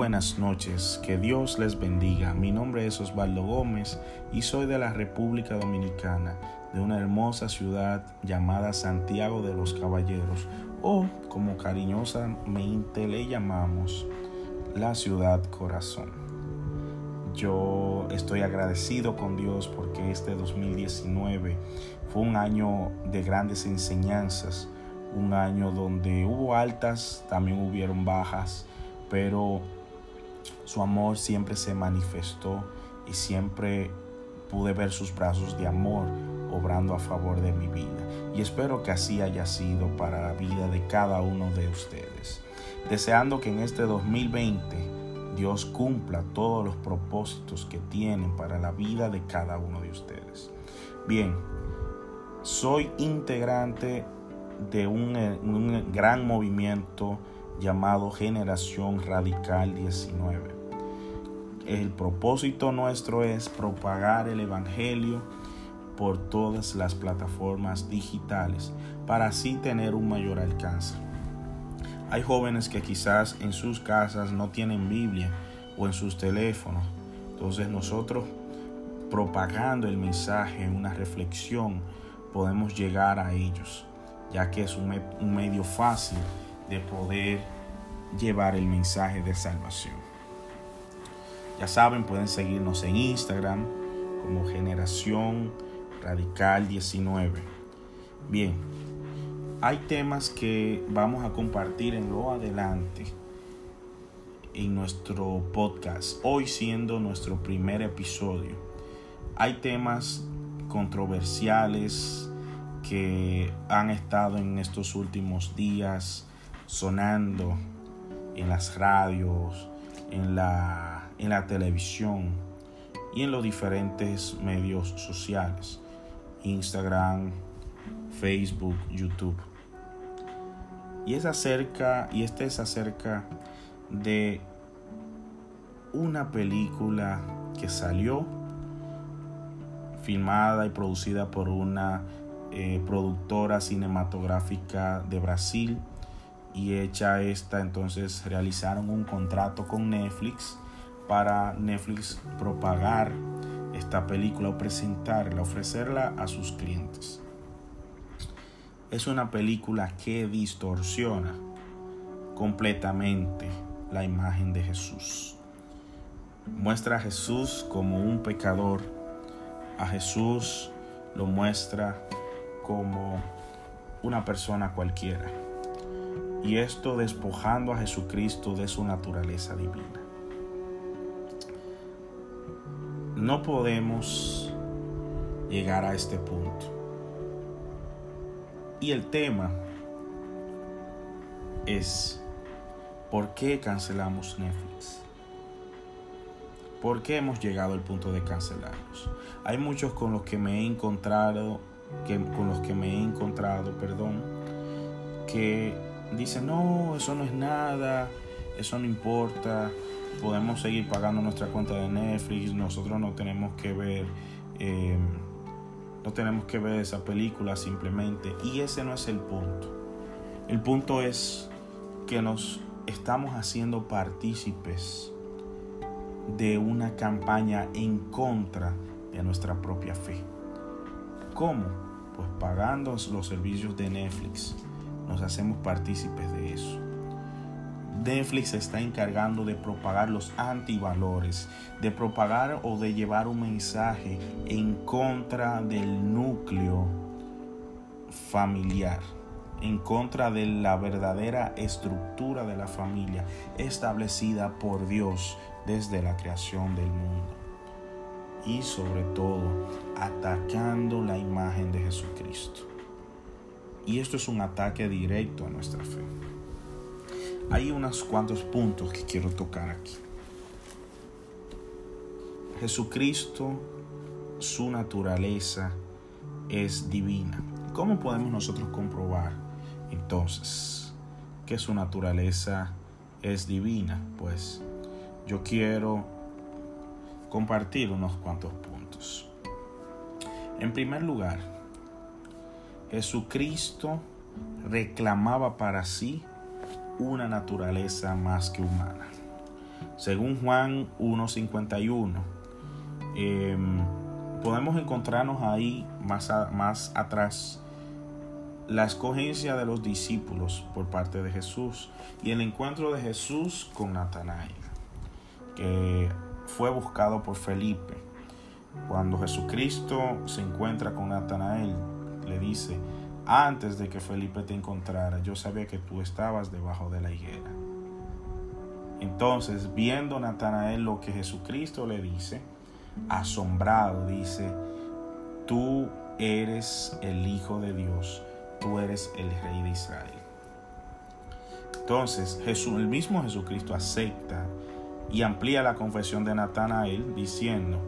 buenas noches, que Dios les bendiga. Mi nombre es Osvaldo Gómez y soy de la República Dominicana, de una hermosa ciudad llamada Santiago de los Caballeros, o como cariñosamente le llamamos, la ciudad corazón. Yo estoy agradecido con Dios porque este 2019 fue un año de grandes enseñanzas, un año donde hubo altas, también hubieron bajas, pero su amor siempre se manifestó y siempre pude ver sus brazos de amor obrando a favor de mi vida. Y espero que así haya sido para la vida de cada uno de ustedes. Deseando que en este 2020 Dios cumpla todos los propósitos que tienen para la vida de cada uno de ustedes. Bien, soy integrante de un, un gran movimiento llamado Generación Radical 19. El propósito nuestro es propagar el Evangelio por todas las plataformas digitales para así tener un mayor alcance. Hay jóvenes que quizás en sus casas no tienen Biblia o en sus teléfonos. Entonces nosotros propagando el mensaje, una reflexión, podemos llegar a ellos, ya que es un, medio fácil de poder llevar el mensaje de salvación. Ya saben, pueden seguirnos en Instagram como Generación Radical 19. Bien, hay temas que vamos a compartir en lo adelante en nuestro podcast, hoy siendo nuestro primer episodio. Hay temas controversiales que han estado en estos últimos días sonando en las radios, en la, en la televisión y en los diferentes medios sociales, Instagram, Facebook, YouTube. Y es acerca, y este es acerca de una película que salió filmada y producida por una eh, productora cinematográfica de Brasil y hecha esta entonces realizaron un contrato con Netflix para Netflix propagar esta película o presentarla, ofrecerla a sus clientes. Es una película que distorsiona completamente la imagen de Jesús. Muestra a Jesús como un pecador, a Jesús lo muestra como una persona cualquiera. Y esto despojando a Jesucristo de su naturaleza divina. No podemos llegar a este punto. Y el tema es ¿por qué cancelamos Netflix? ¿Por qué hemos llegado al punto de cancelarlos? Hay muchos con los que me he encontrado, que, con los que me he encontrado, perdón, que dicen, no, eso no es nada, eso no importa, podemos seguir pagando nuestra cuenta de Netflix, nosotros no tenemos que ver, eh, no tenemos que ver esa película simplemente. Y ese no es el punto. El punto es que nos estamos haciendo partícipes de una campaña en contra de nuestra propia fe. ¿Cómo? Pues pagando los servicios de Netflix. Nos hacemos partícipes de eso. Netflix se está encargando de propagar los antivalores, de propagar o de llevar un mensaje en contra del núcleo familiar, en contra de la verdadera estructura de la familia establecida por Dios desde la creación del mundo. Y sobre todo, atacando la imagen de Jesucristo. Y esto es un ataque directo a nuestra fe. Hay unos cuantos puntos que quiero tocar aquí. Jesucristo, su naturaleza es divina. ¿Cómo podemos nosotros comprobar entonces que su naturaleza es divina? Pues yo quiero compartir unos cuantos puntos. En primer lugar, Jesucristo reclamaba para sí una naturaleza más que humana. Según Juan 1.51, em, podemos encontrarnos ahí más, más atrás la escogencia de los discípulos por parte de Jesús y el encuentro de Jesús con Natanael, que fue buscado por Felipe. Cuando Jesucristo se encuentra con Natanael, le dice, antes de que Felipe te encontrara, yo sabía que tú estabas debajo de la higuera. Entonces, viendo Natanael lo que Jesucristo le dice, asombrado, dice, tú eres el Hijo de Dios, tú eres el Rey de Israel. Entonces, Jesús, el mismo Jesucristo acepta y amplía la confesión de Natanael diciendo,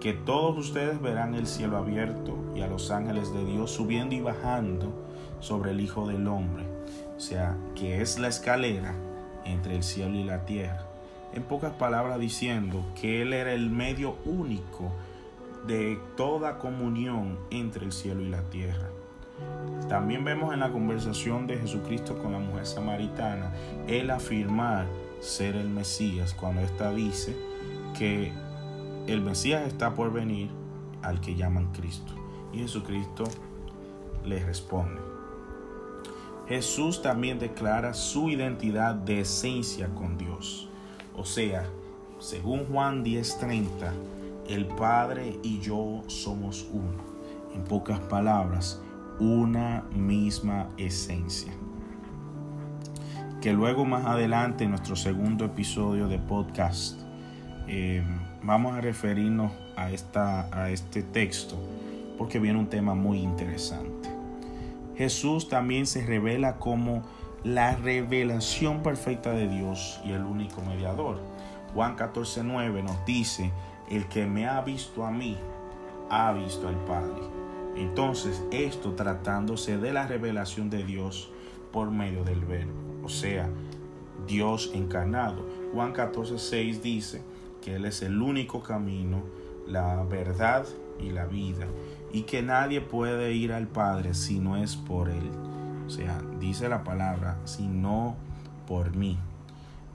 que todos ustedes verán el cielo abierto y a los ángeles de Dios subiendo y bajando sobre el Hijo del Hombre. O sea, que es la escalera entre el cielo y la tierra. En pocas palabras diciendo que Él era el medio único de toda comunión entre el cielo y la tierra. También vemos en la conversación de Jesucristo con la mujer samaritana, Él afirmar ser el Mesías cuando ésta dice que el Mesías está por venir al que llaman Cristo. Y Jesucristo le responde. Jesús también declara su identidad de esencia con Dios. O sea, según Juan 10:30, el Padre y yo somos uno. En pocas palabras, una misma esencia. Que luego más adelante en nuestro segundo episodio de podcast eh, vamos a referirnos a, esta, a este texto porque viene un tema muy interesante. Jesús también se revela como la revelación perfecta de Dios y el único mediador. Juan 14:9 nos dice, el que me ha visto a mí, ha visto al Padre. Entonces, esto tratándose de la revelación de Dios por medio del verbo, o sea, Dios encarnado. Juan 14:6 dice, que Él es el único camino, la verdad y la vida, y que nadie puede ir al Padre si no es por Él. O sea, dice la palabra, sino por mí.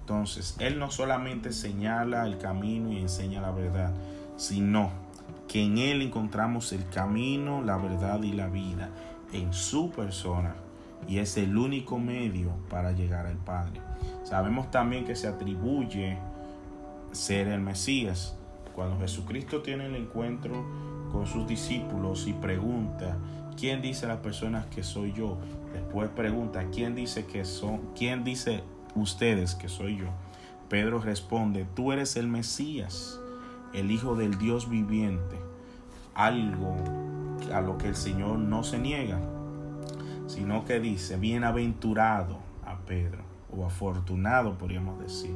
Entonces, Él no solamente señala el camino y enseña la verdad, sino que en Él encontramos el camino, la verdad y la vida en su persona. Y es el único medio para llegar al Padre. Sabemos también que se atribuye ser el Mesías. Cuando Jesucristo tiene el encuentro con sus discípulos y pregunta, ¿quién dice las personas que soy yo? Después pregunta, ¿quién dice que son, quién dice ustedes que soy yo? Pedro responde, tú eres el Mesías, el Hijo del Dios viviente, algo a lo que el Señor no se niega, sino que dice, bienaventurado a Pedro, o afortunado podríamos decir,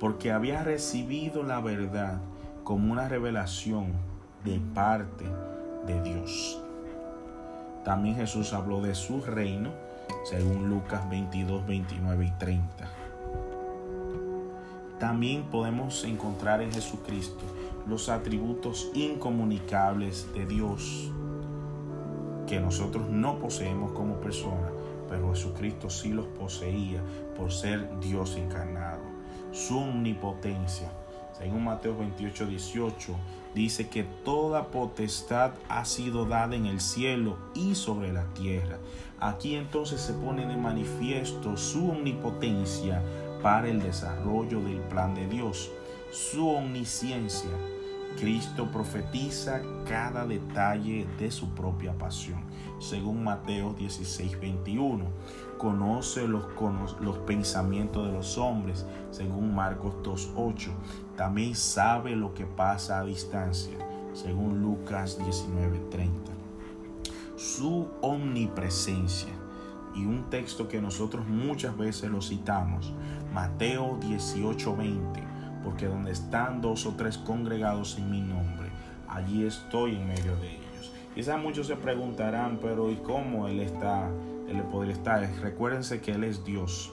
porque había recibido la verdad como una revelación de parte de Dios. También Jesús habló de su reino, según Lucas 22, 29 y 30. También podemos encontrar en Jesucristo los atributos incomunicables de Dios que nosotros no poseemos como personas, pero Jesucristo sí los poseía por ser Dios encarnado su omnipotencia. Según Mateo 28, 18, dice que toda potestad ha sido dada en el cielo y sobre la tierra. Aquí entonces se pone de manifiesto su omnipotencia para el desarrollo del plan de Dios, su omnisciencia. Cristo profetiza cada detalle de su propia pasión, según Mateo 16, 21 conoce los, pensamientos de los hombres, según Marcos 2.8. También sabe lo que pasa a distancia, según Lucas 19.30. Su omnipresencia. Y un texto que nosotros muchas veces lo citamos, Mateo 18.20, porque donde están dos o tres congregados en mi nombre, allí estoy en medio de ellos. Quizás muchos se preguntarán, pero ¿y cómo Él está él podría estar. Recuérdense que Él es Dios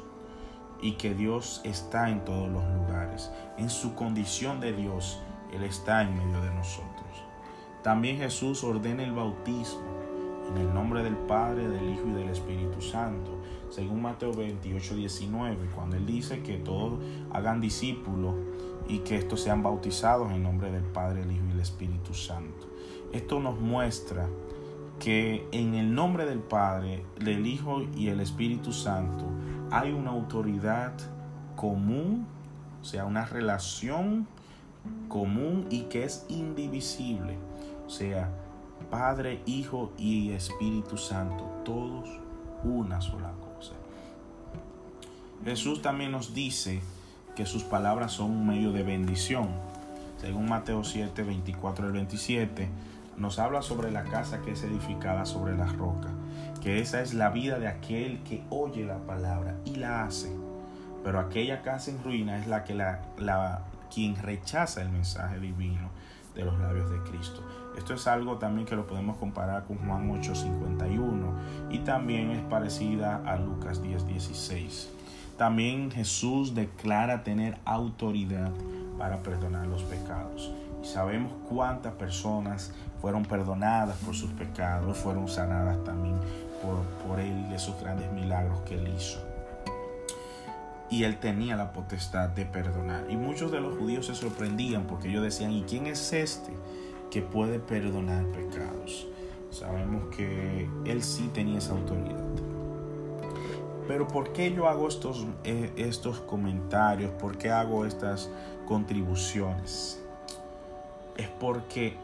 y que Dios está en todos los lugares. En su condición de Dios, Él está en medio de nosotros. También Jesús ordena el bautismo En el nombre del Padre, del Hijo y del Espíritu Santo. Según Mateo 28, 19, cuando Él dice que todos hagan discípulos y que estos sean bautizados en nombre del Padre, el Hijo y el Espíritu Santo. Esto nos muestra que en el nombre del Padre, del Hijo y el Espíritu Santo hay una autoridad común, o sea, una relación común y que es indivisible. O sea, Padre, Hijo y Espíritu Santo, todos una sola cosa. Jesús también nos dice que sus palabras son un medio de bendición. Según Mateo 7, 24 al 27, nos habla sobre la casa que es edificada sobre las rocas, que esa es la vida de aquel que oye la palabra y la hace. Pero aquella casa en ruina es la que la, la quien rechaza el mensaje divino de los labios de Cristo. Esto es algo también que lo podemos comparar con Juan 8:51 y también es parecida a Lucas 10:16. También Jesús declara tener autoridad para perdonar los pecados. Y sabemos cuántas personas fueron perdonadas por sus pecados, fueron sanadas también por, por Él, de esos grandes milagros que Él hizo. Y Él tenía la potestad de perdonar. Y muchos de los judíos se sorprendían porque ellos decían, ¿y quién es este que puede perdonar pecados? Sabemos que Él sí tenía esa autoridad. Pero ¿por qué yo hago estos, eh, estos comentarios? ¿Por qué hago estas contribuciones? Es porque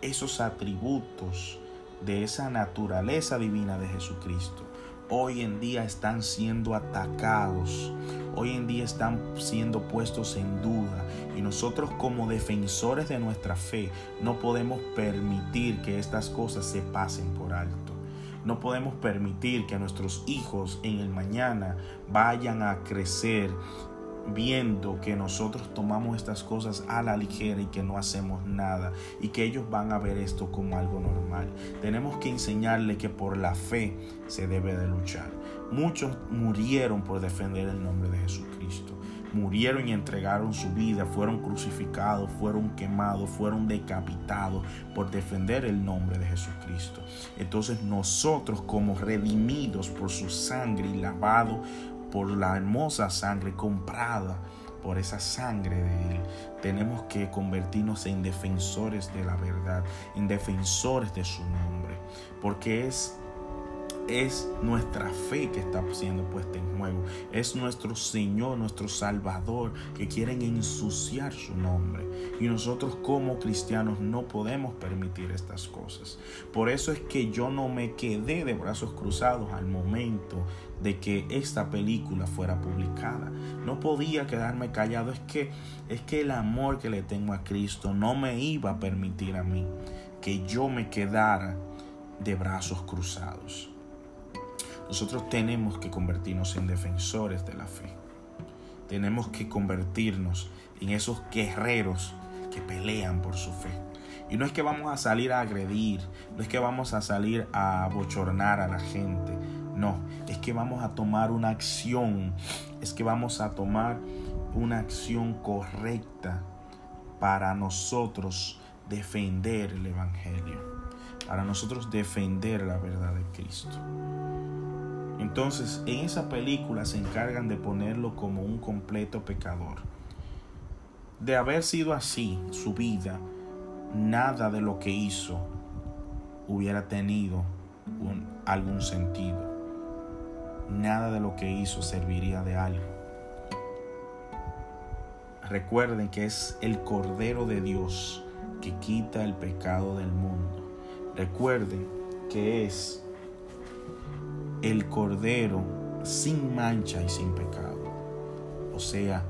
esos atributos de esa naturaleza divina de Jesucristo hoy en día están siendo atacados, hoy en día están siendo puestos en duda y nosotros como defensores de nuestra fe no podemos permitir que estas cosas se pasen por alto. No podemos permitir que nuestros hijos en el mañana vayan a crecer viendo que nosotros tomamos estas cosas a la ligera y que no hacemos nada y que ellos van a ver esto como algo normal. Tenemos que enseñarle que por la fe se debe de luchar. Muchos murieron por defender el nombre de Jesucristo. Murieron y entregaron su vida, fueron crucificados, fueron quemados, fueron decapitados por defender el nombre de Jesucristo. Entonces nosotros como redimidos por su sangre y lavado por la hermosa sangre comprada por esa sangre de Él. Tenemos que convertirnos en defensores de la verdad, en defensores de su nombre, porque es es nuestra fe que está siendo puesta en juego. Es nuestro Señor, nuestro Salvador, que quieren ensuciar su nombre. Y nosotros como cristianos no podemos permitir estas cosas. Por eso es que yo no me quedé de brazos cruzados al momento de que esta película fuera publicada. No podía quedarme callado. Es que, es que el amor que le tengo a Cristo no me iba a permitir a mí que yo me quedara de brazos cruzados. Nosotros tenemos que convertirnos en defensores de la fe. Tenemos que convertirnos en esos guerreros que pelean por su fe. Y no es que vamos a salir a agredir, no es que vamos a salir a bochornar a la gente, no, es que vamos a tomar una acción, es que vamos a tomar una acción correcta para nosotros defender el Evangelio, para nosotros defender la verdad de Cristo. Entonces, en esa película se encargan de ponerlo como un completo pecador. De haber sido así su vida, nada de lo que hizo hubiera tenido algún sentido. Nada de lo que hizo serviría de algo. Recuerden que es el Cordero de Dios que quita el pecado del mundo. Recuerden que es el Cordero sin mancha y sin pecado. O sea,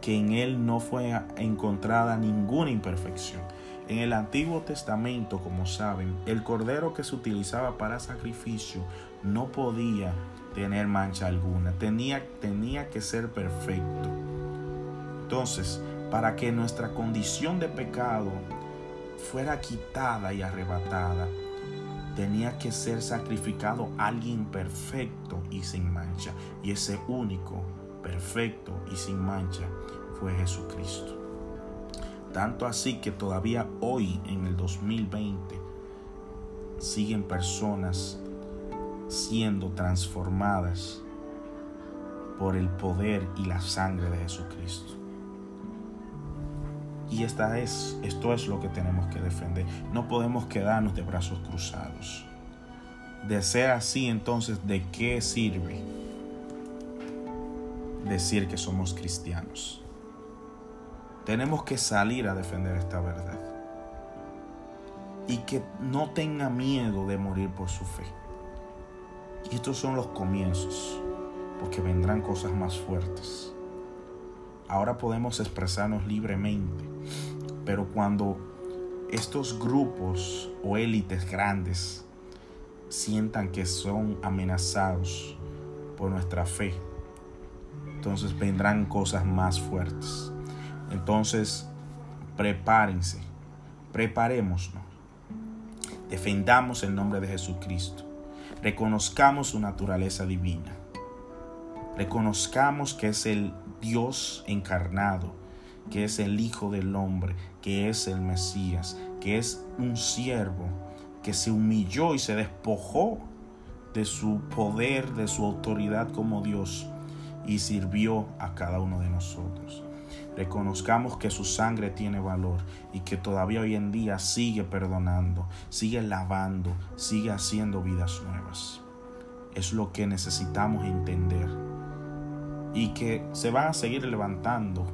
que en él no fue encontrada ninguna imperfección. En el Antiguo Testamento, como saben, el cordero que se utilizaba para sacrificio no podía tener mancha alguna, tenía, tenía que ser perfecto. Entonces, para que nuestra condición de pecado fuera quitada y arrebatada, tenía que ser sacrificado alguien perfecto y sin mancha. Y ese único, perfecto y sin mancha fue Jesucristo. Tanto así que todavía hoy, en el 2020, siguen personas siendo transformadas por el poder y la sangre de Jesucristo. Y esta es, esto es lo que tenemos que defender. No podemos quedarnos de brazos cruzados. De ser así, entonces, ¿de qué sirve decir que somos cristianos? Tenemos que salir a defender esta verdad. Y que no tenga miedo de morir por su fe. Y estos son los comienzos, porque vendrán cosas más fuertes. Ahora podemos expresarnos libremente, pero cuando estos grupos o élites grandes sientan que son amenazados por nuestra fe, entonces vendrán cosas más fuertes. Entonces, prepárense, preparémonos, defendamos el nombre de Jesucristo reconozcamos su naturaleza divina. Reconozcamos que es el Dios encarnado, que es el Hijo del Hombre, que es el Mesías, que es un siervo que se humilló y se despojó de su poder, de su autoridad como Dios y sirvió a cada uno de nosotros. Reconozcamos que su sangre tiene valor y que todavía hoy en día sigue perdonando, sigue lavando, sigue haciendo vidas nuevas. Es lo que necesitamos entender. Y que se van a seguir levantando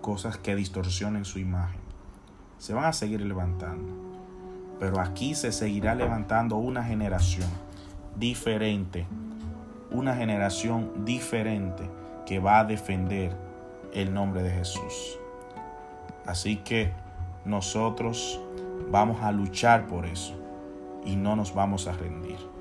cosas que distorsionen su imagen. Se van a seguir levantando. Pero aquí se seguirá levantando una generación diferente. Una generación diferente que va a defender el nombre de Jesús. Así que nosotros vamos a luchar por eso y no nos vamos a rendir.